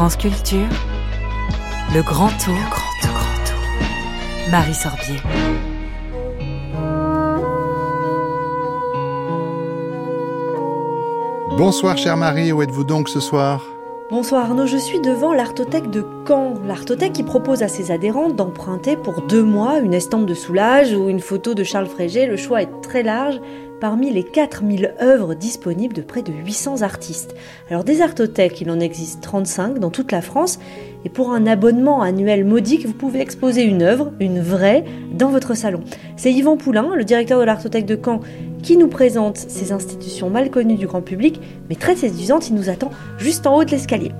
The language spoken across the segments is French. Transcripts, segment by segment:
France Culture, le grand tour, le grand tour, grand tour. Marie Sorbier. Bonsoir chère Marie, où êtes-vous donc ce soir? Bonsoir Arnaud, je suis devant l'Artothèque de Caen. L'Artothèque qui propose à ses adhérents d'emprunter pour deux mois une estampe de Soulage ou une photo de Charles Frégé. Le choix est très large parmi les 4000 œuvres disponibles de près de 800 artistes. Alors des artothèques, il en existe 35 dans toute la France, et pour un abonnement annuel modique, vous pouvez exposer une œuvre, une vraie, dans votre salon. C'est Yvan Poulain, le directeur de l'artothèque de Caen, qui nous présente ces institutions mal connues du grand public, mais très séduisantes, il nous attend juste en haut de l'escalier.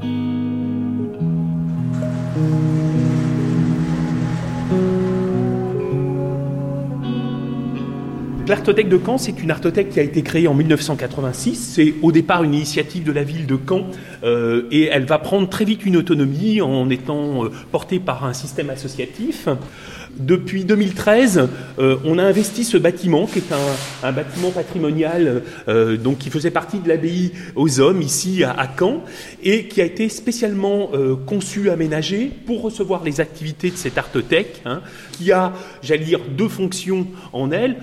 L'Artothèque de Caen, c'est une artothèque qui a été créée en 1986. C'est au départ une initiative de la ville de Caen euh, et elle va prendre très vite une autonomie en étant euh, portée par un système associatif. Depuis 2013, euh, on a investi ce bâtiment, qui est un, bâtiment patrimonial, donc qui faisait partie de l'abbaye aux Hommes ici à, Caen, et qui a été spécialement conçu, aménagé pour recevoir les activités de cette artothèque, hein, qui a, j'allais dire, deux fonctions en elle.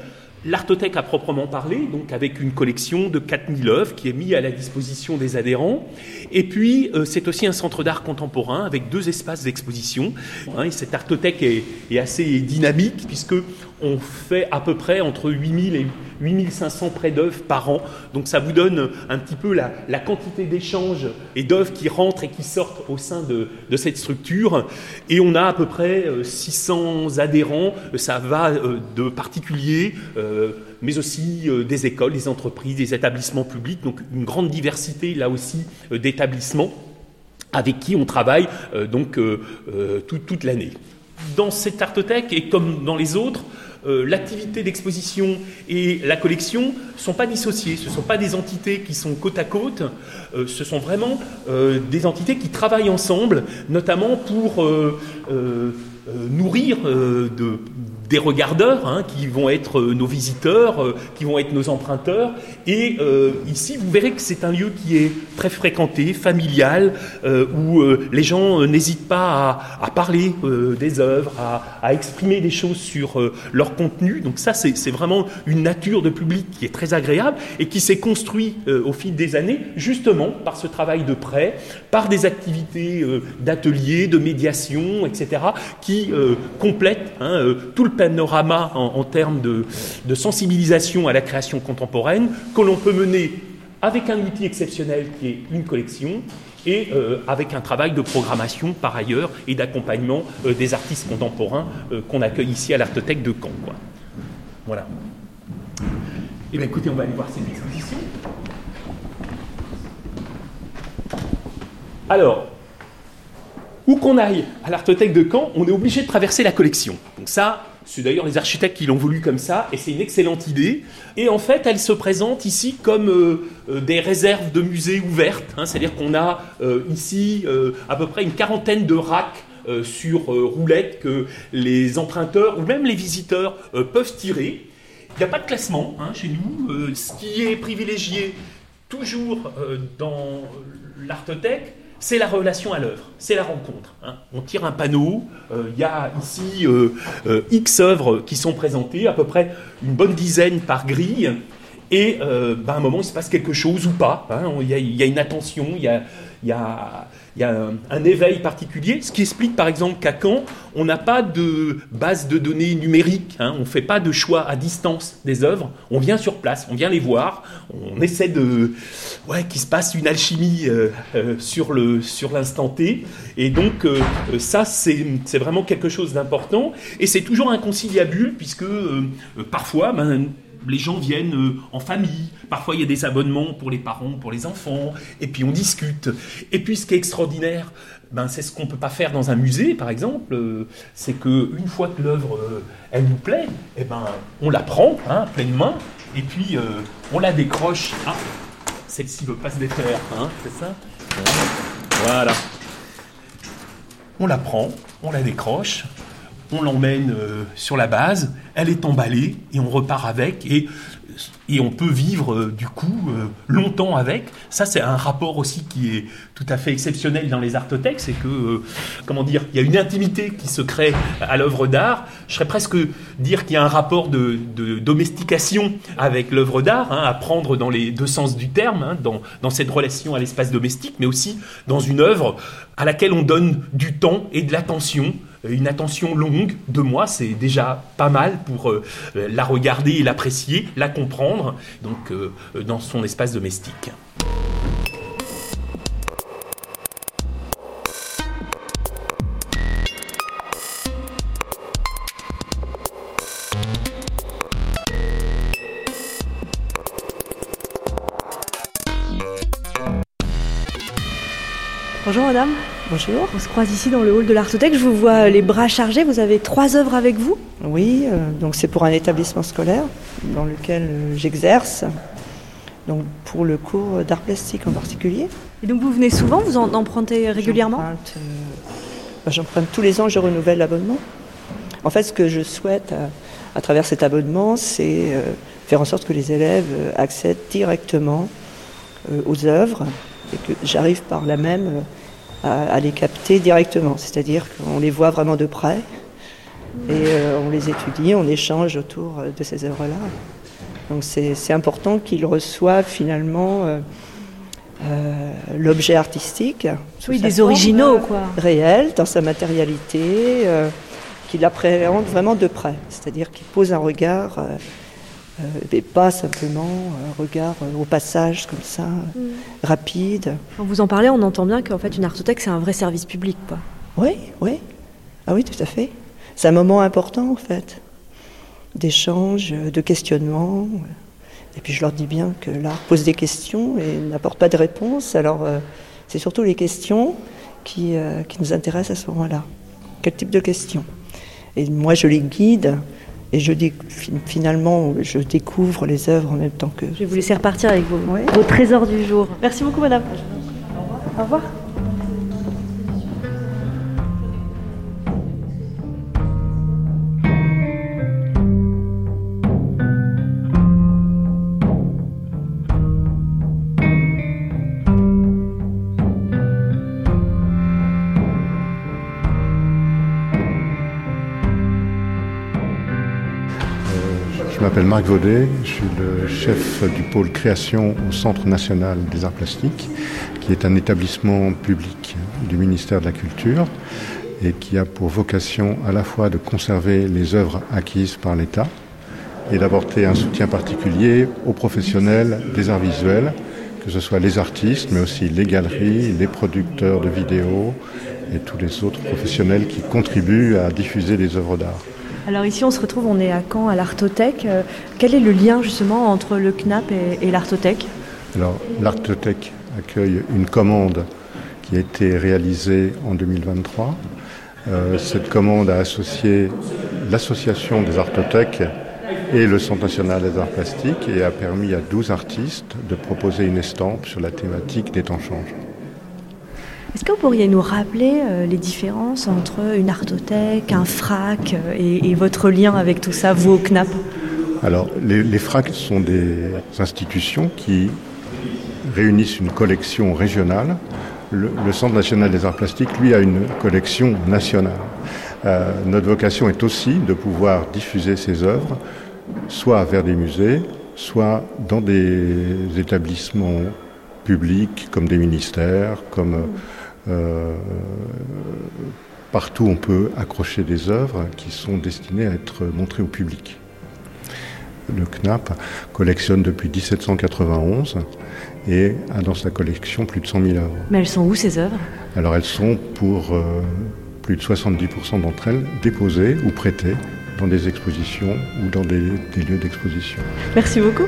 L'Artothèque à proprement parler, donc avec une collection de 4000 œuvres qui est mise à la disposition des adhérents. Et puis, euh, c'est aussi un centre d'art contemporain avec deux espaces d'exposition. Hein, cette Artothèque est, est, assez dynamique puisque on fait à peu près entre 8000 et 8500 prêts d'œuvres par an. Donc ça vous donne un petit peu la, quantité d'échanges et d'œuvres qui rentrent et qui sortent au sein de, cette structure. Et on a à peu près 600 euh, adhérents. Ça va euh, de particuliers, euh, mais aussi des écoles, des entreprises, des établissements publics. Donc une grande diversité là aussi d'établissements avec qui on travaille donc toute l'année. Dans cette artothèque et comme dans les autres, euh, l'activité d'exposition et la collection ne sont pas dissociées, ce ne sont pas des entités qui sont côte à côte, euh, ce sont vraiment euh, des entités qui travaillent ensemble, notamment pour nourrir de, des regardeurs hein, qui vont être euh, nos visiteurs, euh, qui vont être nos emprunteurs. Et euh, ici, vous verrez que c'est un lieu qui est très fréquenté, familial, où les gens n'hésitent pas à, parler des œuvres, à, exprimer des choses sur leur contenu. Donc ça, c'est vraiment une nature de public qui est très agréable et qui s'est construit au fil des années, justement par ce travail de prêt, par des activités d'ateliers, de médiation, etc., qui complètent hein, tout le panorama en, termes de, sensibilisation à la création contemporaine que l'on peut mener avec un outil exceptionnel qui est une collection et euh, avec un travail de programmation par ailleurs et d'accompagnement euh, des artistes contemporains euh, qu'on accueille ici à l'Artothèque de Caen. Voilà. Eh bien écoutez, on va aller voir cette exposition. Alors, où qu'on aille à l'Artothèque de Caen, on est obligé de traverser la collection. Donc ça, c'est d'ailleurs les architectes qui l'ont voulu comme ça, et c'est une excellente idée. Et en fait, elle se présente ici comme euh, euh, des réserves de musées ouvertes. Hein. C'est-à-dire qu'on a euh, ici à peu près une quarantaine de racks sur roulettes que les emprunteurs ou même les visiteurs peuvent tirer. Il n'y a pas de classement hein, chez nous. ce qui est privilégié toujours dans l'artothèque, c'est la relation à l'œuvre, c'est la rencontre. Hein. On tire un panneau, euh, il y a ici euh, euh, X œuvres qui sont présentées, à peu près une bonne dizaine par grille, et ben, à un moment il se passe quelque chose ou pas. Hein. Il y, a une attention, il y a, un, éveil particulier, ce qui explique par exemple qu'à Caen, on n'a pas de base de données numérique, hein. on ne fait pas de choix à distance des œuvres, on vient sur place, on vient les voir, on essaie de... Ouais, qu'il se passe une alchimie euh, euh, sur l'instant T, et donc euh, ça c'est vraiment quelque chose d'important, et c'est toujours inconciliable, puisque parfois... Ben, les gens viennent euh, en famille. Parfois, il y a des abonnements pour les parents, pour les enfants. Et puis, on discute. Et puis, ce qui est extraordinaire, ben, c'est ce qu'on ne peut pas faire dans un musée, par exemple. Euh, c'est qu'une fois que l'œuvre, euh, elle nous plaît, eh ben, on la prend, hein, pleine main. Et puis, on la décroche. Ah, celle-ci ne veut pas se défaire, hein, c'est ça? Voilà. On la prend, on la décroche, on l'emmène euh, sur la base, elle est emballée et on repart avec et, et on peut vivre euh, du coup euh, longtemps avec. Ça, c'est un rapport aussi qui est tout à fait exceptionnel dans les artothèques, c'est que, comment dire, il y a une intimité qui se crée à l'œuvre d'art. Je serais presque dire qu'il y a un rapport de, domestication avec l'œuvre d'art, hein, à prendre dans les deux sens du terme, hein, dans, dans cette relation à l'espace domestique, mais aussi dans une œuvre à laquelle on donne du temps et de l'attention une attention longue, deux mois, c'est déjà pas mal pour euh, la regarder et l'apprécier, la comprendre, donc euh, dans son espace domestique. Bonjour madame. Bonjour. On se croise ici dans le hall de l'Artothèque. Je vous vois les bras chargés. Vous avez trois œuvres avec vous? Oui, euh, donc c'est pour un établissement scolaire dans lequel euh, j'exerce. Donc pour le cours d'art plastique en particulier. Et donc vous venez souvent Vous en empruntez régulièrement? J'emprunte, euh, bah, J'emprunte tous les ans, je renouvelle l'abonnement. En fait, ce que je souhaite à, travers cet abonnement, c'est faire en sorte que les élèves accèdent directement aux œuvres et que j'arrive par la même à, les capter directement. C'est-à-dire qu'on les voit vraiment de près et euh, on les étudie, on échange autour de ces œuvres-là. Donc c'est important qu'ils reçoivent finalement euh, euh, l'objet artistique. Oui, des originaux, quoi. Réel, dans sa matérialité, qu'ils l'appréhendent vraiment de près. C'est-à-dire qu'ils posent un regard euh, et pas simplement un regard au passage comme ça, mm. rapide. Quand vous en parlez, on entend bien qu'en fait une artothèque c'est un vrai service public, quoi. Oui, oui, ah oui, tout à fait. C'est un moment important en fait, d'échange, de questionnement. Et puis je leur dis bien que l'art pose des questions et n'apporte pas de réponses. Alors euh, c'est surtout les questions qui, euh, qui nous intéressent à ce moment-là. Quel type de questions? Et moi je les guide et je finalement, je découvre les œuvres en même temps que. Je vais vous laisser repartir avec vos, vos trésors du jour. Merci beaucoup, madame. Au revoir. Je m'appelle Marc Vaudet, je suis le chef du pôle création au Centre national des arts plastiques, qui est un établissement public du ministère de la Culture et qui a pour vocation à la fois de conserver les œuvres acquises par l'État et d'apporter un soutien particulier aux professionnels des arts visuels, que ce soit les artistes, mais aussi les galeries, les producteurs de vidéos et tous les autres professionnels qui contribuent à diffuser les œuvres d'art. Alors ici, on se retrouve, on est à Caen, à l'Artothèque. Euh, quel est le lien justement entre le CNAP et, l'Artothèque? Alors l'Artothèque accueille une commande qui a été réalisée en 2023. Euh, cette commande a associé l'association des artothèques et le Centre national des arts plastiques et a permis à 12 artistes de proposer une estampe sur la thématique des temps change. Est-ce que vous pourriez nous rappeler euh, les différences entre une artothèque, un FRAC euh, et, votre lien avec tout ça, vous au CNAP Alors, les, FRAC sont des institutions qui réunissent une collection régionale. Le, Centre national des arts plastiques, lui, a une collection nationale. Euh, notre vocation est aussi de pouvoir diffuser ces œuvres, soit vers des musées, soit dans des établissements publics comme des ministères, comme partout on peut accrocher des œuvres qui sont destinées à être montrées au public. Le CNAP collectionne depuis 1791 et a dans sa collection plus de 100 000 œuvres. Mais elles sont où ces œuvres? Alors elles sont pour euh, plus de 70% d'entre elles déposées ou prêtées dans des expositions ou dans des lieux d'exposition. Merci beaucoup.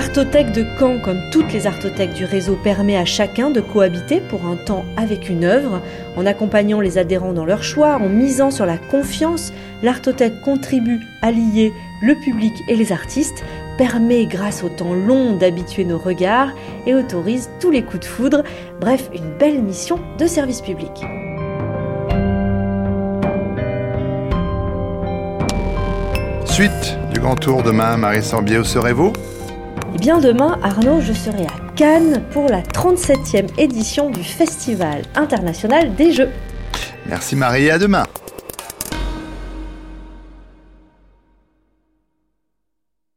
L'artothèque de Caen, comme toutes les artothèques du réseau, permet à chacun de cohabiter pour un temps avec une œuvre, en accompagnant les adhérents dans leur choix, en misant sur la confiance. L'artothèque contribue à lier le public et les artistes, permet grâce au temps long d'habituer nos regards et autorise tous les coups de foudre. Bref, une belle mission de service public. Suite du grand tour demain, Marie Sorbier, où serez-vous? Eh bien demain, Arnaud, je serai à Cannes pour la 37e édition du Festival international des Jeux. Merci Marie, à demain.